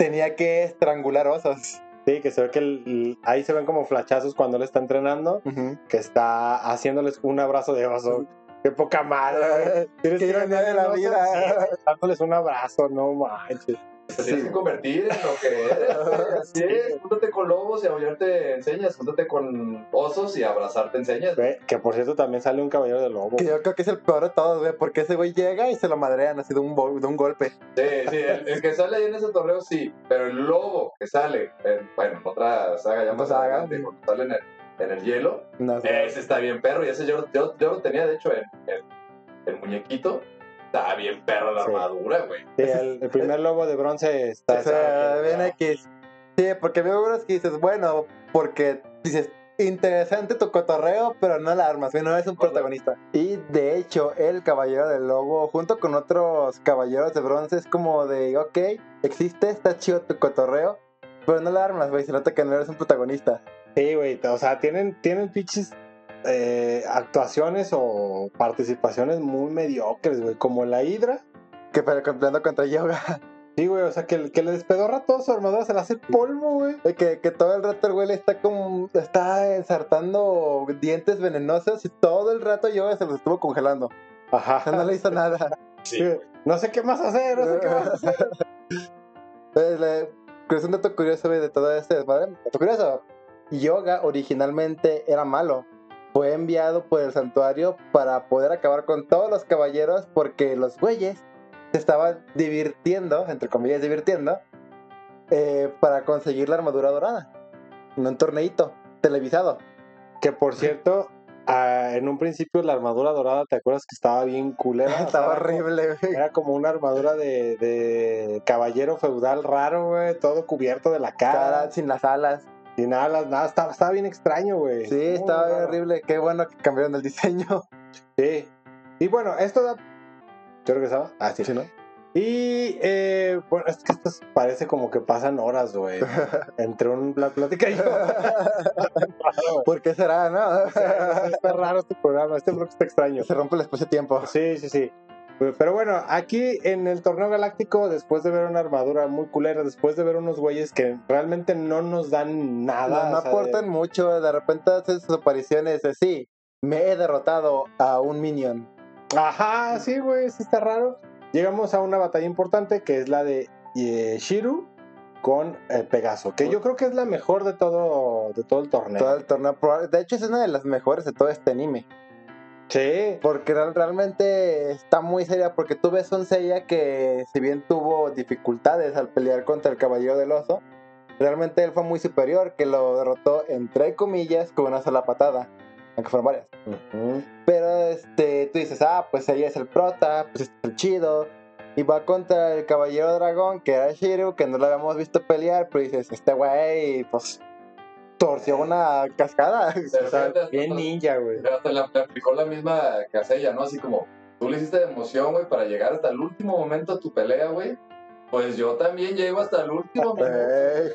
Tenía que estrangular osos. Sí, que se ve que el- ahí se ven como flachazos cuando él está entrenando, que está haciéndoles un abrazo de oso. Qué poca madre. Qué ironía de la vida. Dándoles un abrazo, no manches. Te tienes que convertir en lo que eres. Así es. Júntate con lobos y aullarte enseñas. Júntate con osos y abrazarte enseñas. Que por cierto también sale un caballero de lobo. Que yo creo que es el peor de todos, güey, porque ese güey llega y se lo madrean así de un, de un golpe. Sí, sí, el, el que sale ahí en ese torneo sí, pero el lobo que sale, en, bueno, en otra saga ya más saga. adelante, cuando sale en el, en el hielo, No ese está bien perro y ese yo, yo, yo lo tenía de hecho en, en el muñequito, está bien perro la Sí. armadura, güey. Sí, el, el primer lobo de bronce está. O sea, bien. X. Sí, porque veo unos que dices, bueno, porque dices, interesante tu cotorreo, pero no la armas, güey, no es un protagonista. Y de hecho, el caballero del lobo, junto con otros caballeros de bronce, es como de, ok, existe, está chido tu cotorreo, pero no la armas, güey, se nota que no eres un protagonista. Sí, güey. O sea, tienen, tienen pinches eh, actuaciones o participaciones muy mediocres, güey. Como la Hidra. Que pero peleando contra Yoga. Sí, güey. O sea, que, que le despedorra toda su armadura, se la hace polvo, güey. Que, que todo el rato el güey le está como, está ensartando dientes venenosos y todo el rato Yoga se los estuvo congelando. O sea, Ajá. no le hizo nada. Sí, No sé qué más hacer, no sé qué más hacer. Pues, le- es un dato curioso güey, de todo este desmadre. Dato curioso. Yoga originalmente era malo. Fue enviado por el santuario para poder acabar con todos los caballeros porque los güeyes se estaban divirtiendo, entre comillas divirtiendo, eh, para conseguir la armadura dorada. En un torneito televisado. Que por cierto, ah, en un principio la armadura dorada, ¿te acuerdas que estaba bien culera? Estaba era como- horrible, güey. Era como una armadura de, de caballero feudal raro, güey. Todo cubierto de la cara. Cara sin las alas. Sin alas, nada. Estaba, estaba bien extraño, güey. Sí, estaba bien horrible. Qué bueno que cambiaron el diseño. Sí. Y bueno, esto da. ¿Te regresaba? Ah, sí. Sí, ¿no? Y eh, bueno, es que esto parece como que pasan horas, güey. Entre un, la plática y yo. ¿Por qué será, no? está raro este programa. Este blog está extraño. Se rompe el espacio-tiempo. Sí, sí, sí. Pero bueno, aquí en el torneo galáctico, después de ver una armadura muy culera, después de ver unos güeyes que realmente no nos dan nada. No, no aportan mucho, de repente hacen sus apariciones de sí, me he derrotado a un minion. Ajá, sí, güey, sí está raro. Llegamos a una batalla importante que es la de eh, Shiru con eh, Pegaso, que yo creo que es la mejor de todo, de todo el torneo. Todo el torneo. De hecho, es una de las mejores de todo este anime. Sí, Porque real- realmente está muy seria. Porque tú ves un Seiya que, si bien tuvo dificultades al pelear contra el Caballero del Oso, realmente él fue muy superior. Que lo derrotó, entre comillas, con una sola patada. Aunque fueron varias. Pero este, tú dices, ah, pues ella es el prota, pues es el chido. Y va contra el caballero dragón, que era Shiru, que no lo habíamos visto pelear, pero dices, este güey, pues, torció una cascada. O sea, bien ninja, güey. Hasta le aplicó la misma que hace ella, ¿no? Así como, tú le hiciste de emoción, güey, para llegar hasta el último momento a tu pelea, güey. Pues yo también llego hasta el último. Ey.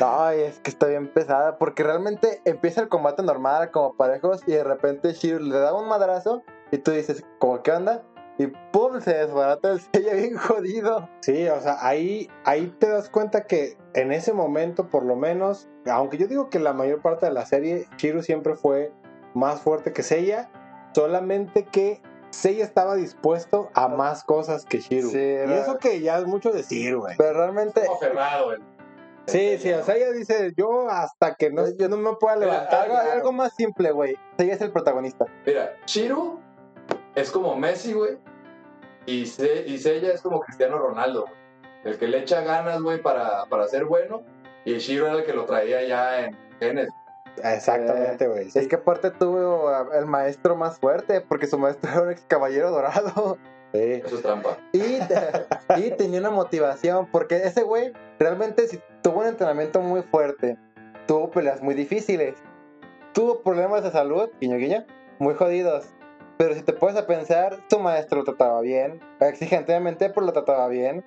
Ay, es que está bien pesada, porque realmente empieza el combate normal, como parejos, y de repente Shiru le da un madrazo, y tú dices, ¿cómo qué onda? Y pum, se desbarata el sello bien jodido. Sí, o sea, ahí, ahí te das cuenta que en ese momento, por lo menos, aunque yo digo que la mayor parte de la serie, Shiru siempre fue más fuerte que Seiya, solamente que Seiya estaba dispuesto a más cosas que Shiru. Sí, y eso que ya es mucho decir, güey. Pero realmente, Como aferrado, el- Sí, sí, o sea, ella dice, yo hasta que no, yo no me pueda Mira, levantar. algo, ya". algo más simple, güey. Seiya es el protagonista. Mira, Shiru es como Messi, güey. Y, Se, y Seiya es como Cristiano Ronaldo, güey. El que le echa ganas, güey, para, para ser bueno. Y Shiru era el que lo traía ya en genes. Exactamente, güey. sí. Es que aparte tuvo el maestro más fuerte, porque su maestro era un ex caballero dorado. Sí. Eso es trampa. Y, y tenía una motivación, porque ese güey realmente sí tuvo un entrenamiento muy fuerte. Tuvo peleas muy difíciles. Tuvo problemas de salud, guiño guiño, muy jodidos. Pero si te puedes a pensar, su maestro lo trataba bien, exigentemente, pero lo trataba bien.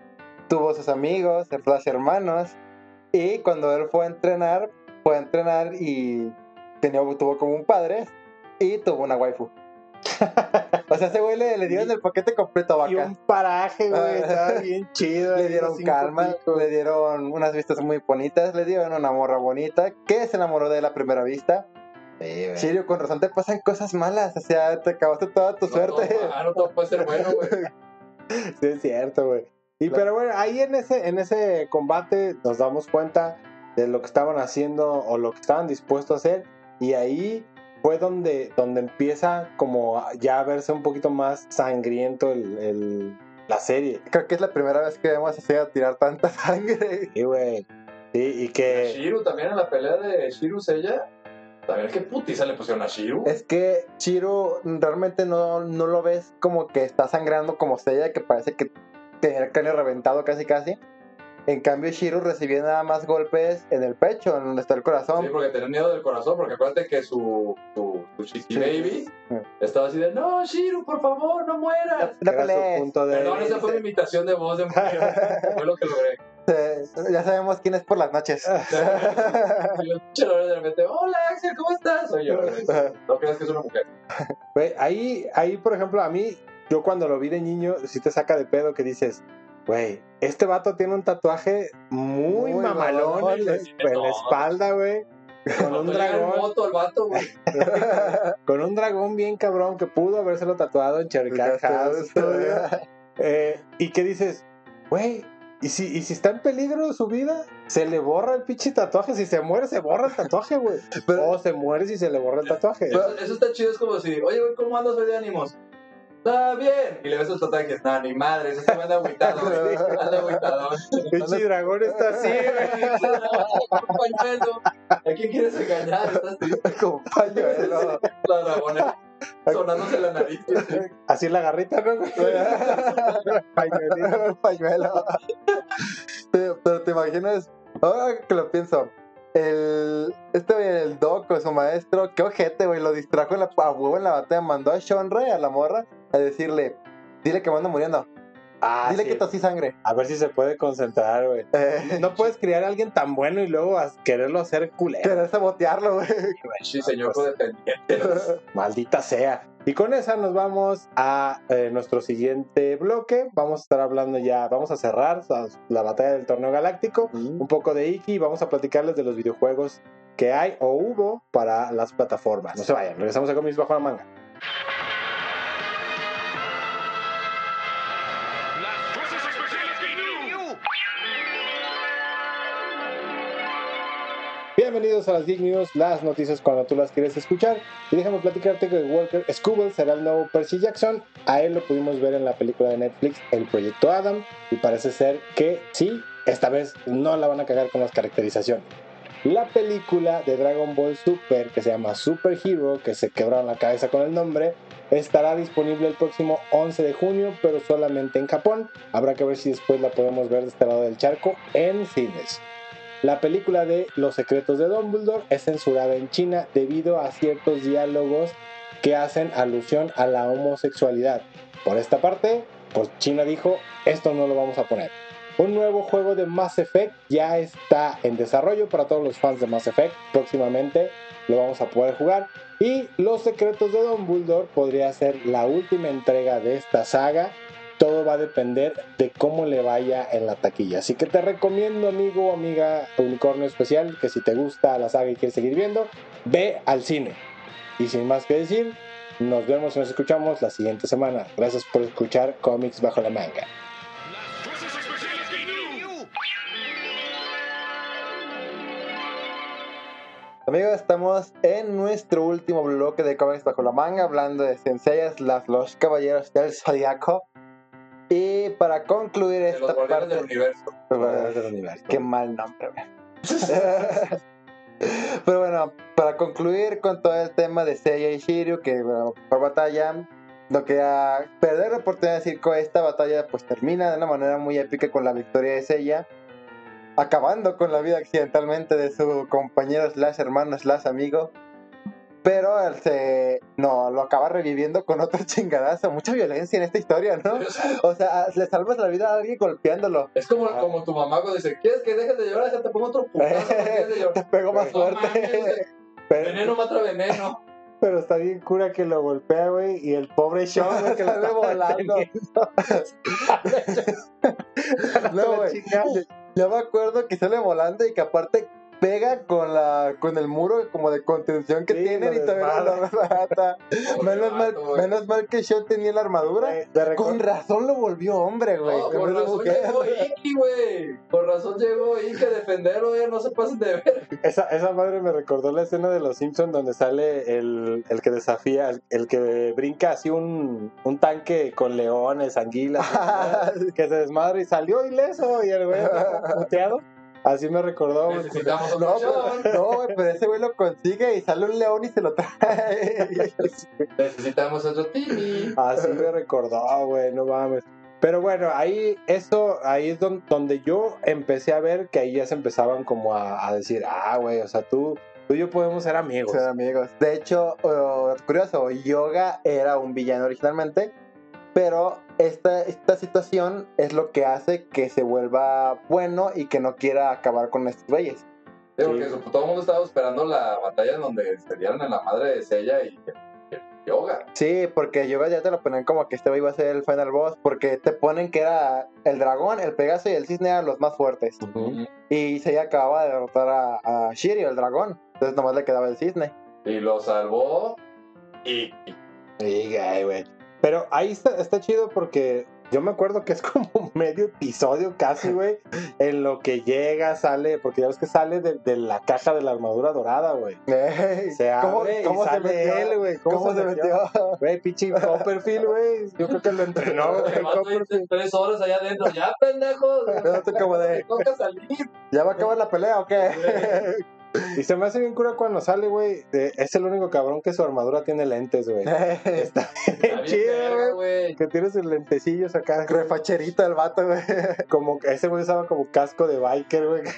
Tuvo sus amigos, las hermanos. Y cuando él fue a entrenar, fue a entrenar y tenía, tuvo como un padre y tuvo una waifu. O sea, ese güey le, le dieron el paquete completo a Y Vaca. un paraje, güey, estaba bien chido. Le dieron calma, le dieron unas vistas muy bonitas, le dieron una morra bonita, que se enamoró de la primera vista. Sí. Sirio, con razón te pasan cosas malas, o sea, te acabaste toda tu No suerte. ah, no todo puede ser bueno, güey. Sí, es cierto, güey. Y Claro. pero bueno, ahí en ese, en ese combate nos damos cuenta de lo que estaban haciendo o lo que estaban dispuestos a hacer. Y ahí fue donde, donde empieza como a- ya a verse un poquito más sangriento el, el- la serie. Creo que es la primera vez que vemos así a tirar tanta sangre. Sí, güey. Sí, y que... Shiru también en la pelea de Shiru Sella. También qué putiza le pusieron a Shiru. Es que Shiro realmente no, no lo ves como que está sangrando como Seiya, que parece que tiene el cráneo reventado casi casi. En cambio, Shiro recibió nada más golpes en el pecho, en donde está el corazón. Sí, porque tenía miedo del corazón, porque acuérdate que su, su, su Chiqui Sí. Baby Sí. estaba así de, no, Shiru, por favor, no mueras. No era su pelees. punto de... Perdón, esa fue mi imitación de voz de mujer. fue lo que logré. Eh, ya sabemos quién es por las noches. Y de repente, hola Axel, ¿cómo estás? Soy yo. No creas que es una mujer. Ahí, ahí, por ejemplo, a mí, yo cuando lo vi de niño, sí te saca de pedo que dices, güey, este vato tiene un tatuaje muy, Muy mamalón en, la- en espalda, güey. Con un dragón, moto el vato, güey. con un dragón bien cabrón que pudo habérselo tatuado en Cherry House. Eh, y que dices, güey, ¿y si, ¿y si está en peligro su vida? Se le borra el pinche tatuaje. Si se muere, se borra el tatuaje, güey. O se muere si se le borra el tatuaje. Eso, eso está chido, es como si, oye, güey, ¿cómo andas hoy de ánimos? Está bien. Y le ves el tatuaje y dices, no, ni madre, eso se me anda agüitado, güey. Anda agüitado. pinche dragón está así, güey. Pañuelo. ¿A quién quieres engañar? Estás triste. Como pañuelo. La dragona sonándose la nariz. así. La garrita, ¿no? El pañuelo. Pero, te imaginas, ahora que lo pienso, el, este el Doc o su maestro, qué ojete, güey, lo distrajo en la, a huevo en la batalla, mandó a Shonre, a la morra, a decirle, dile que me ando muriendo, Ah, dile sí. que tosí sangre. A ver si se puede concentrar, güey. Eh, No puedes criar a alguien tan bueno y luego a- quererlo hacer culero. querer sabotearlo, güey. Sí, señor codependiente. Maldita sea. Y con esa nos vamos a eh, nuestro siguiente bloque. Vamos a estar hablando ya, vamos a cerrar la, la batalla del torneo galáctico. Un poco de Iki y vamos a platicarles de los videojuegos que hay o hubo para las plataformas. No se vayan, regresamos a Comics Bajo la Manga. Bienvenidos a las Geek News, las noticias cuando tú las quieres escuchar. Y déjame platicarte que Walker Scubble será el nuevo Percy Jackson. A él lo pudimos ver en la película de Netflix El Proyecto Adam. Y parece ser que sí, esta vez no la van a cagar con las caracterizaciones. La película de Dragon Ball Super, que se llama Super Hero, que se quebraron la cabeza con el nombre, estará disponible el próximo 11 de junio, pero solamente en Japón. Habrá que ver si después la podemos ver de este lado del charco en cines. La película de Los secretos de Dumbledore es censurada en China debido a ciertos diálogos que hacen alusión a la homosexualidad. Por esta parte, pues China dijo, esto no lo vamos a poner. Un nuevo juego de Mass Effect ya está en desarrollo para todos los fans de Mass Effect. Próximamente lo vamos a poder jugar. Y Los secretos de Dumbledore podría ser la última entrega de esta saga todo va a depender de cómo le vaya en la taquilla. Así que te recomiendo, amigo o amiga unicornio especial, que si te gusta la saga y quieres seguir viendo, ve al cine. Y sin más que decir, nos vemos y nos escuchamos la siguiente semana. Gracias por escuchar Comics Bajo la Manga. Amigos, estamos en nuestro último bloque de cómics bajo la manga, hablando de Senseias, los caballeros del Zodiaco. Para concluir esta los guardianes del parte... universo. Del universo. Qué mal nombre. Pero bueno, para concluir con todo el tema de Seiya y Shiryu, que bueno, por batalla, lo que a perder la oportunidad de decir que esta batalla pues termina de una manera muy épica con la victoria de Seiya, acabando con la vida accidentalmente de su compañero slash hermano slash amigo. Pero él se no lo acaba reviviendo con otro chingadazo. Mucha violencia en esta historia, ¿no? O sea, le salvas la vida a alguien golpeándolo. Es como, como tu mamá cuando dice, ¿quieres que dejes de llorar? Déjate pongo otro putazo. ¿no quieres de llorar?" Te pego más fuerte. Pero- Veneno mata veneno. Pero está bien cura que lo golpea, güey, y el pobre Sean, güey, que lo está volando. No, güey. Yo me acuerdo que sale volando y que aparte pega con la con el muro como de contención que Sí, tienen y todavía lo mata. Menos, mal, menos mal que Sean tenía la armadura. Record- Con razón lo volvió hombre, güey. No, por razón llegó Iki, güey. Por razón llegó Iki a defenderlo, güey. No se pasen de ver. Esa, esa madre me recordó la escena de Los Simpsons donde sale el, el que desafía, el, el que brinca así un, un tanque con leones, anguilas, que se desmadra y salió ileso y el güey puteado. Así me recordó. güey. Necesitamos No, pero, no, güey, pero ese güey lo consigue y sale un león y se lo trae. Necesitamos otro Timmy. Así me recordó, güey, no mames. Pero bueno, ahí eso, ahí es don- donde yo empecé a ver que ahí ya se empezaban como a, a decir, ah, güey, o sea, tú, tú y yo podemos ser amigos. Ser amigos. De hecho, uh, curioso, Yoga era un villano originalmente, pero esta, esta situación es lo que hace que se vuelva bueno y que no quiera acabar con estos güeyes. Sí, porque eso, todo el mundo estaba esperando la batalla en donde se dieron en la madre de Sella y y Yoga. Sí, porque Yoga ya te lo ponen como que este güey iba a ser el final boss, porque te ponen que era el dragón, el Pegaso y el cisne eran los más fuertes. Y se acababa de derrotar a, a Shiryu, el dragón. Entonces nomás le quedaba el cisne. Y lo salvó. Sí, güey, güey. Pero ahí está, está chido porque yo me acuerdo que es como medio episodio casi, güey, en lo que llega, sale, porque ya ves que sale de, de la caja de la armadura dorada, güey. Ey, Se ¿Cómo, abre y cómo se sale metió? él, güey. ¿Cómo, se metió? Güey, pinche Copperfield, güey. Yo creo que lo entrenó, güey. Copperfield. tres horas allá adentro. Ya, pendejos. Quédate como de- Te toca salir. ¿Ya va a acabar la pelea o qué? Y se me hace bien cura cuando sale, güey. Es el único cabrón que su armadura tiene lentes, güey. Está Está bien chido, güey. Que tiene sus lentecillos acá. Refacherito el vato, güey. Como que ese güey usaba como casco de biker, güey. Sí.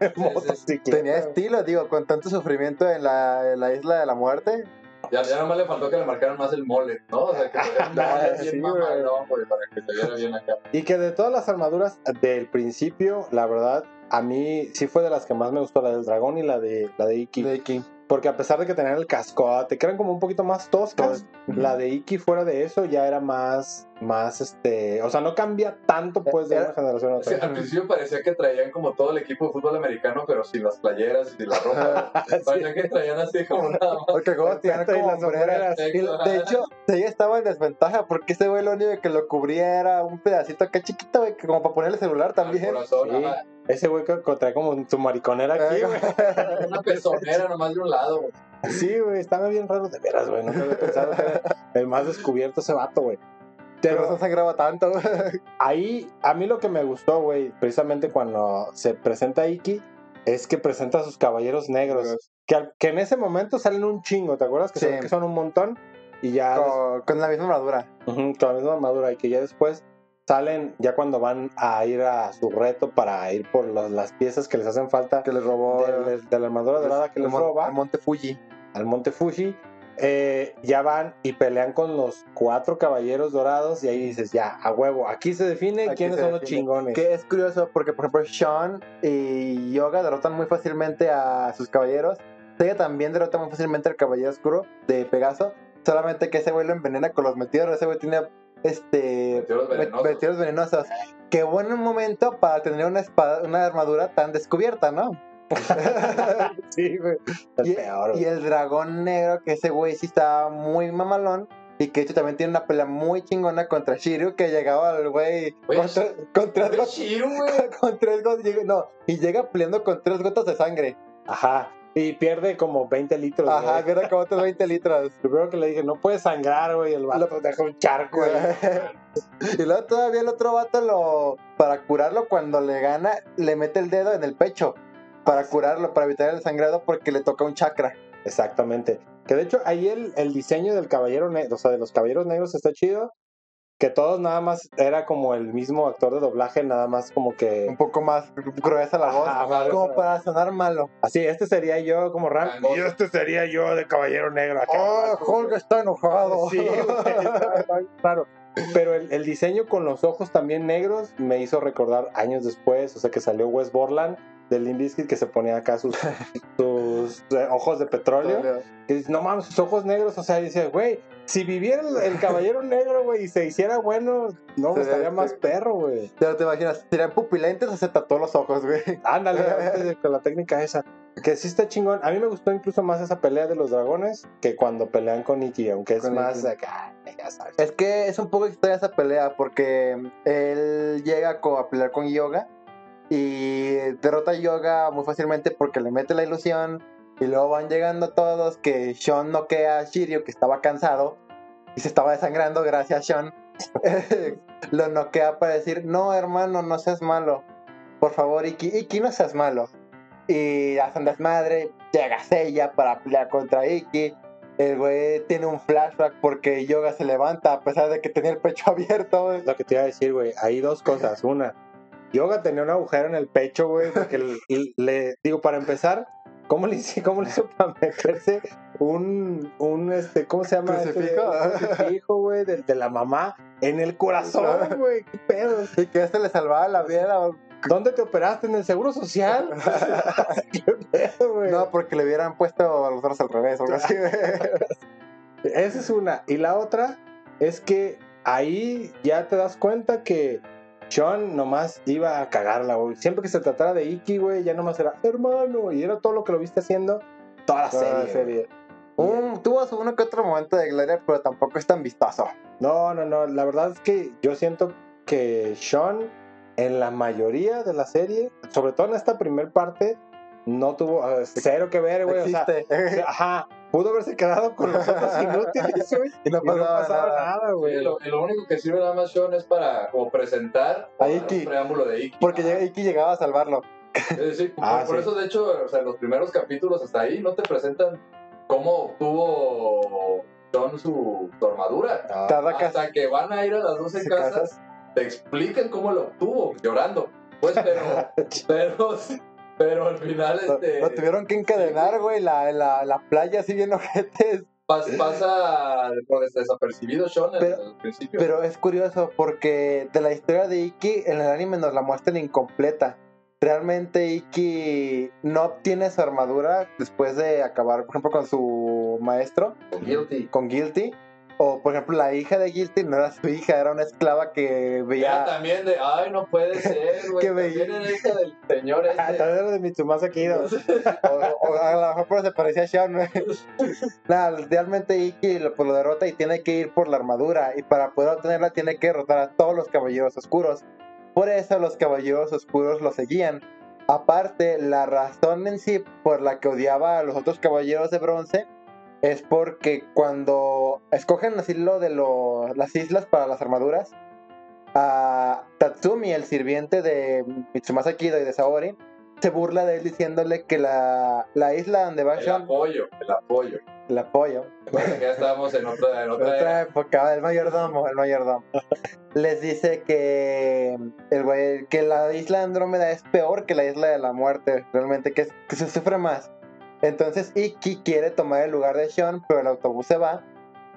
motocicleta. Tenía estilo, digo, con tanto sufrimiento en la, en la isla de la muerte. Ya, ya nomás le faltó que le marcaran más el mole, ¿no? O sea, que bien Sí, güey. mamalón, güey, para que se viera bien acá. Y que de todas las armaduras del principio, la verdad, a mí sí fue de las que más me gustó, la del dragón y la de la de Iki. De Iki. Porque a pesar de que tenían el cascote, que eran como un poquito más toscas, la de Iki fuera de eso ya era más, más este, o sea, no cambia tanto pues de Era- una generación a Sí, otra. al principio parecía que traían como todo el equipo de fútbol americano, pero sin las playeras y sin la ropa. Parecía que traían así como nada más. Porque como tenían como las sombreras. de hecho, ella estaba en desventaja porque ese güey lo único que lo cubría era un pedacito acá chiquito, güey, que como para ponerle celular Al también. corazón, Sí. Ese güey que trae como su mariconera aquí, güey. Una pezonera nomás de un lado, güey. Sí, güey, estaba bien raro de veras, güey. No había pensado que era el más descubierto ese vato, güey. Pero Pero no sangraba tanto, güey. ahí, a mí lo que me gustó, güey, precisamente cuando se presenta Iki, es que presenta a sus caballeros negros. Que, al- que en ese momento salen un chingo, ¿te acuerdas? Que, Sí. son, que son un montón. Y ya des- Con, con la misma armadura. Con la misma armadura. Y que ya después salen, ya cuando van a ir a su reto para ir por los- las piezas que les hacen falta Que les robó de, de la armadura dorada que les roba el Monte Fuji. al Monte Fuji. eh, ya van y pelean con los cuatro caballeros dorados y ahí dices, ya, a huevo, aquí se define Aquí quiénes se son los chingones. Que es curioso porque, por ejemplo, Sean y Yoga derrotan muy fácilmente a sus caballeros. Seiya también derrota muy fácilmente al caballero oscuro de Pegaso. Solamente que ese güey lo envenena con los meteoros. Ese güey tiene este Meteoros venenosos. Qué buen momento para tener una espada, una armadura tan descubierta, ¿no? sí, güey. Y, peor. y el dragón negro, que ese güey sí está muy mamalón. Y que de hecho también tiene una pelea muy chingona contra Shiryu, que llegaba al güey con, tre- con tres gotas. Güey. Con tres gotas. No, y llega peleando con tres gotas de sangre. Ajá. Y pierde como 20 litros. Ajá, güey. pierde como otros 20 litros. Primero que le dije, no puedes sangrar, güey. El vato deja un charco, güey. y luego todavía el otro vato lo. Para curarlo, cuando le gana, le mete el dedo en el pecho. Para curarlo, para evitar el sangrado, porque le toca un chakra. Exactamente. Que de hecho ahí el, el diseño del caballero negro, o sea, de los caballeros negros está chido. Que todos nada más era como el mismo actor de doblaje, nada más como Un que. poco más gruesa la voz. Ajá, como para sonar malo. Así, este sería yo como Ram. Y este sería yo de caballero negro. acá. ¡Oh, Hulk está enojado! Sí, claro. Pero el, el diseño con los ojos también negros me hizo recordar años después, o sea que salió West Borland del Limp Bizkit que se ponía acá sus, sus eh, ojos de petróleo. Que dices, no mames, sus ojos negros. O sea, dice, güey, si viviera el, el caballero negro, güey, y se hiciera bueno, no, estaría más perro, güey. Ya te imaginas, serían pupilentes o se tatuó los ojos, güey. Ándale, con la técnica esa. Que sí está chingón. A mí me gustó incluso más esa pelea de los dragones que cuando pelean con Iki, aunque es Con más Ikki. acá, ya sabes. Es que es un poco extraña esa pelea porque él llega a pelear con Yoga y derrota a Yoga muy fácilmente porque le mete la ilusión y luego van llegando todos que Sean noquea a Shiryu que estaba cansado y se estaba desangrando gracias a Sean. Lo noquea para decir, no hermano, no seas malo. Por favor, Iki, Iki, no seas malo. Y hacen desmadre, llega Seiya para pelear contra Iki. El güey tiene un flashback porque Yoga se levanta a pesar de que tenía el pecho abierto. güey. Lo que te iba a decir, güey, hay dos cosas. Una, Yoga tenía un agujero en el pecho, güey, porque le, le- digo, para empezar, ¿cómo le, ¿cómo le hizo para meterse un, un este, ¿cómo se llama? crucifijo, güey, de, de la mamá en el corazón, güey, qué pedo. Y que este le salvaba la vida. ¿Dónde te operaste? ¿En el Seguro Social? ¿Qué pedo, güey? No, porque le hubieran puesto a los otros al revés algo así. Esa es una. Y la otra es que ahí ya te das cuenta que Sean nomás iba a cagarla, güey. Siempre que se tratara de Iki, güey, ya nomás era hermano. Y era todo lo que lo viste haciendo toda la Toda serie. la serie. Tuvo su uno que otro momento de gloria, pero tampoco es tan vistoso. No, no, no. La verdad es que yo siento que Sean, en la mayoría de la serie, sobre todo en esta primer parte, no tuvo eh, cero que ver, güey. O sea, ajá. Pudo haberse quedado con los otros inútiles, güey. y no Y no pasaba, nada. nada, güey. Lo, lo único que sirve nada más Sean es para como presentar A un Iki. preámbulo de Iki. Porque llega- Iki llegaba a salvarlo. Sí, por, Ah, por sí. eso, de hecho, o sea, los primeros capítulos hasta ahí no te presentan cómo obtuvo Sean su, su armadura. Casa. Hasta que van a ir a las 12 Sí, casas, casas. te explican cómo lo obtuvo, llorando. Pues, pero, pero, pero al final, este, lo tuvieron que encadenar, güey, la, la, la playa así bien ojetes. pas- pasa por desapercibido Sean Pero- al principio. Pero es curioso porque de la historia de Iki en el anime nos la muestran incompleta. Realmente Iki no obtiene su armadura después de acabar, por ejemplo, con su maestro, Guilty. con Guilty. O, por ejemplo, la hija de Guilty no era su hija, era una esclava que Ya veía... también de, ay, no puede ser, güey. Que También veía- era hija del señor Ah, este. también era de Mitsumasa Kido. O, o a lo mejor pero se parecía a Sean. güey. Nada, realmente Iki lo, pues, lo derrota y tiene que ir por la armadura. Y para poder obtenerla tiene que derrotar a todos los caballeros oscuros. Por eso los caballeros oscuros lo seguían. Aparte, la razón en sí por la que odiaba a los otros caballeros de bronce es porque cuando escogen así lo de lo- las islas para las armaduras, a Tatsumi, el sirviente de Mitsumasa Kido y de Saori, se burla de él diciéndole que la, la isla donde va El Sean, apoyo, el apoyo. el apoyo, ya estábamos en otra, en otra otra época, el mayordomo, el mayordomo, les dice que el güey, que la isla de Andrómeda es peor que la isla de la muerte, realmente, que, que se sufre más. Entonces Iki quiere tomar el lugar de Sean, pero el autobús se va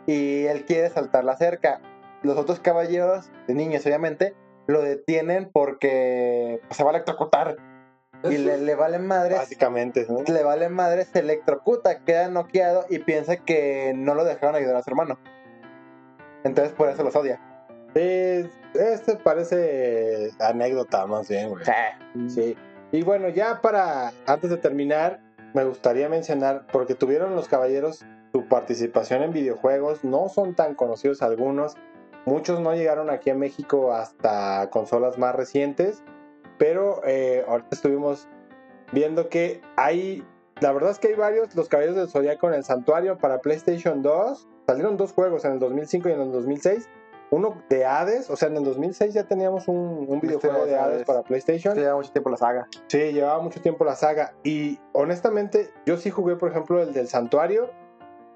y él quiere saltar la cerca. Los otros caballeros, de niños obviamente, lo detienen porque pues, se va a electrocutar y le, le valen madres Básicamente, ¿no? le vale madre, se electrocuta, queda noqueado y piensa que no lo dejaron ayudar a su hermano. Entonces por eso los odia. Sí, este parece anécdota más bien, güey. Sí. Y bueno, ya para, antes de terminar, me gustaría mencionar, porque tuvieron los caballeros su participación en videojuegos, no son tan conocidos algunos, muchos no llegaron aquí a México hasta consolas más recientes, pero eh, ahorita estuvimos viendo que hay, la verdad es que hay varios, los caballeros del Zodiaco en el Santuario para PlayStation 2, salieron dos juegos en el 2005 y en el 2006. Uno de Hades, o sea, en el 2006 ya teníamos un, un videojuego de Hades Hades. para PlayStation. Lleva mucho tiempo la saga. Sí, llevaba mucho tiempo la saga. Y honestamente, yo sí jugué, por ejemplo, el del Santuario.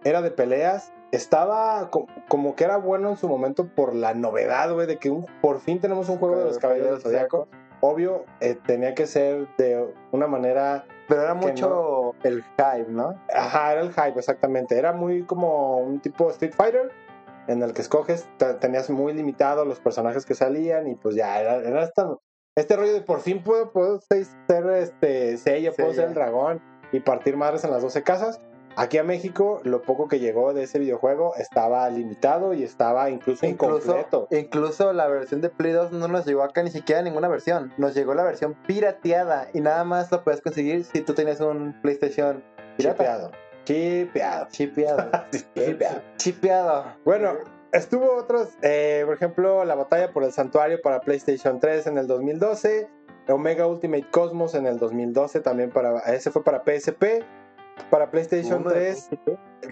Era de peleas. Estaba co- como que era bueno en su momento por la novedad, güey, de que un- por fin tenemos un juego de los Caballeros del Zodiaco. Obvio, eh, tenía que ser de una manera. Pero era mucho el hype, ¿no? Ajá, era el hype, exactamente. Era muy como un tipo Street Fighter. En el que escoges, te- tenías muy limitado los personajes que salían y pues ya, era, era este rollo de por fin puedo, puedo ser este Seiya, puedo Seiya. ser el dragón y partir madres en las 12 casas. Aquí a México, lo poco que llegó de ese videojuego estaba limitado y estaba incluso, Incluso, incompleto. incluso la versión de Play 2 no nos llegó acá ni siquiera ninguna versión. Nos llegó la versión pirateada y nada más lo puedes conseguir si tú tenías un PlayStation pirata. Chipeado. Chipeado. Chipeado. Chipeado. Chipeado. Bueno, estuvo otros, eh, por ejemplo, la batalla por el santuario para PlayStation 3 en el 2012, Omega Ultimate Cosmos en el 2012 también para, ese fue para PSP, para PlayStation Uno de 3,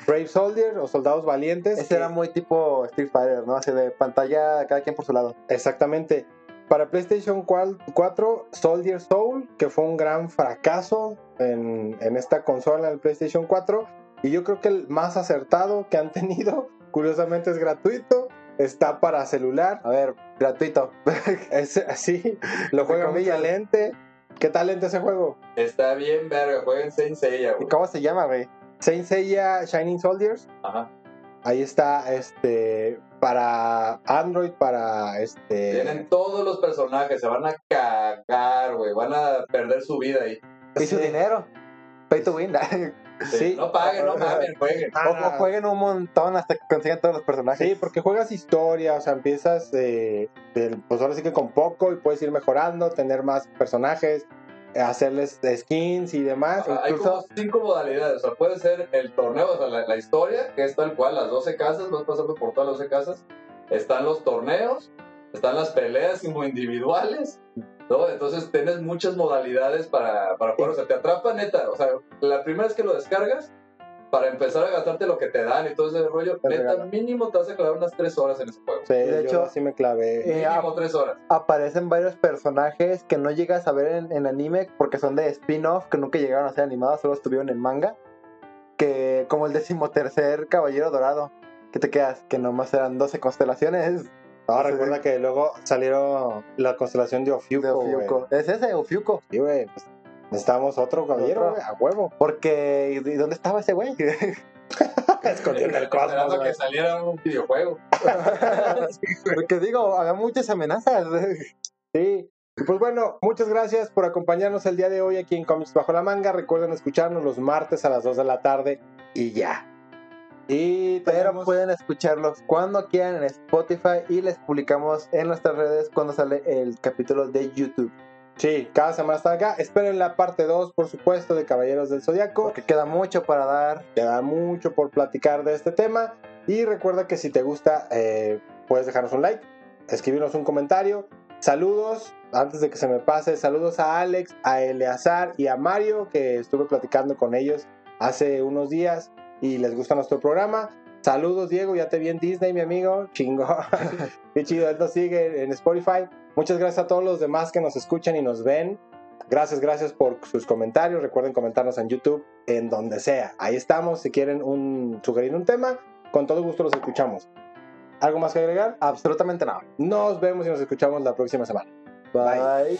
Brave Soldier o Soldados Valientes. Ese que- era muy tipo Street Fighter, ¿no? Así de pantalla cada quien por su lado. Exactamente. Para PlayStation 4, Soldier Soul, que fue un gran fracaso en, en esta consola, el PlayStation 4. Y yo creo que el más acertado que han tenido, curiosamente es gratuito, está para celular. A ver, gratuito. Es así, lo juega muy comillas. lente. ¿Qué tal lente ese juego? Está bien, verga. Jueguen Saint Seiya, ¿Y güey. cómo se llama, güey? Saint Seiya Shining Soldiers. Ajá. Ahí está, este, para Android, para este. Tienen todos los personajes. Se van a cagar, güey. Van a perder su vida ahí. Y su Sí. dinero. Pay to win. Sí. No paguen, no mamen, jueguen. O, o jueguen un montón hasta que consigan todos los personajes. Sí, porque juegas historia, o sea, empiezas eh, del- pues ahora sí que con poco y puedes ir mejorando, tener más personajes, hacerles skins y demás. Ajá, Hay Incluso, como cinco modalidades. O sea, puede ser el torneo, o sea, la, la historia, que es tal cual, las 12 casas, vas pasando por todas las 12 casas. Están los torneos, están las peleas como individuales, ¿no? Entonces tienes muchas modalidades para, para jugar. O sea, te atrapa neta. O sea, la primera vez que lo descargas, para empezar a gastarte lo que te dan y todo ese rollo, neta, mínimo te vas a clavar unas 3 horas en ese juego. sí, de hecho, sí me clavé. eh, Mínimo 3 horas. Aparecen varios personajes que no llegas a ver en, en anime porque son de spin-off, que nunca llegaron a ser animados, solo estuvieron en manga. Que como el decimotercer Caballero Dorado, que te quedas, que nomás eran 12 constelaciones No, sí, recuerda que luego salieron la constelación de Ofiuco, de. Ofiuco. ¿Es ese, Ofiuco? Sí, güey, pues, necesitamos otro caballero, güey, a huevo. Porque, ¿y dónde estaba ese güey? Escondido en el cosmos, que saliera un videojuego. Porque digo, había muchas amenazas. Sí. Pues bueno, muchas gracias por acompañarnos el día de hoy aquí en Comics Bajo la Manga. Recuerden escucharnos los martes a las 2 de la tarde y ya. Y Pero tenemos- pueden escucharlos cuando quieran en Spotify y les publicamos en nuestras redes cuando sale el capítulo de YouTube. Sí, cada semana está acá. Esperen la parte 2, por supuesto, de Caballeros del Zodiaco. Porque queda mucho para dar. Queda mucho por platicar de este tema. Y recuerda que si te gusta, eh, puedes dejarnos un like, escribirnos un comentario. Saludos, antes de que se me pase, saludos a Alex, a Eleazar y a Mario, que estuve platicando con ellos hace unos días y les gusta nuestro programa. Saludos, Diego, ya te vi en Disney, mi amigo. Chingo. Qué chido, él nos sigue en Spotify. Muchas gracias a todos los demás que nos escuchan y nos ven. Gracias, gracias por sus comentarios. Recuerden comentarnos en YouTube, en donde sea. Ahí estamos. Si quieren sugerir un tema, con todo gusto los escuchamos. ¿Algo más que agregar? Absolutamente nada. Nos vemos y nos escuchamos la próxima semana. Bye.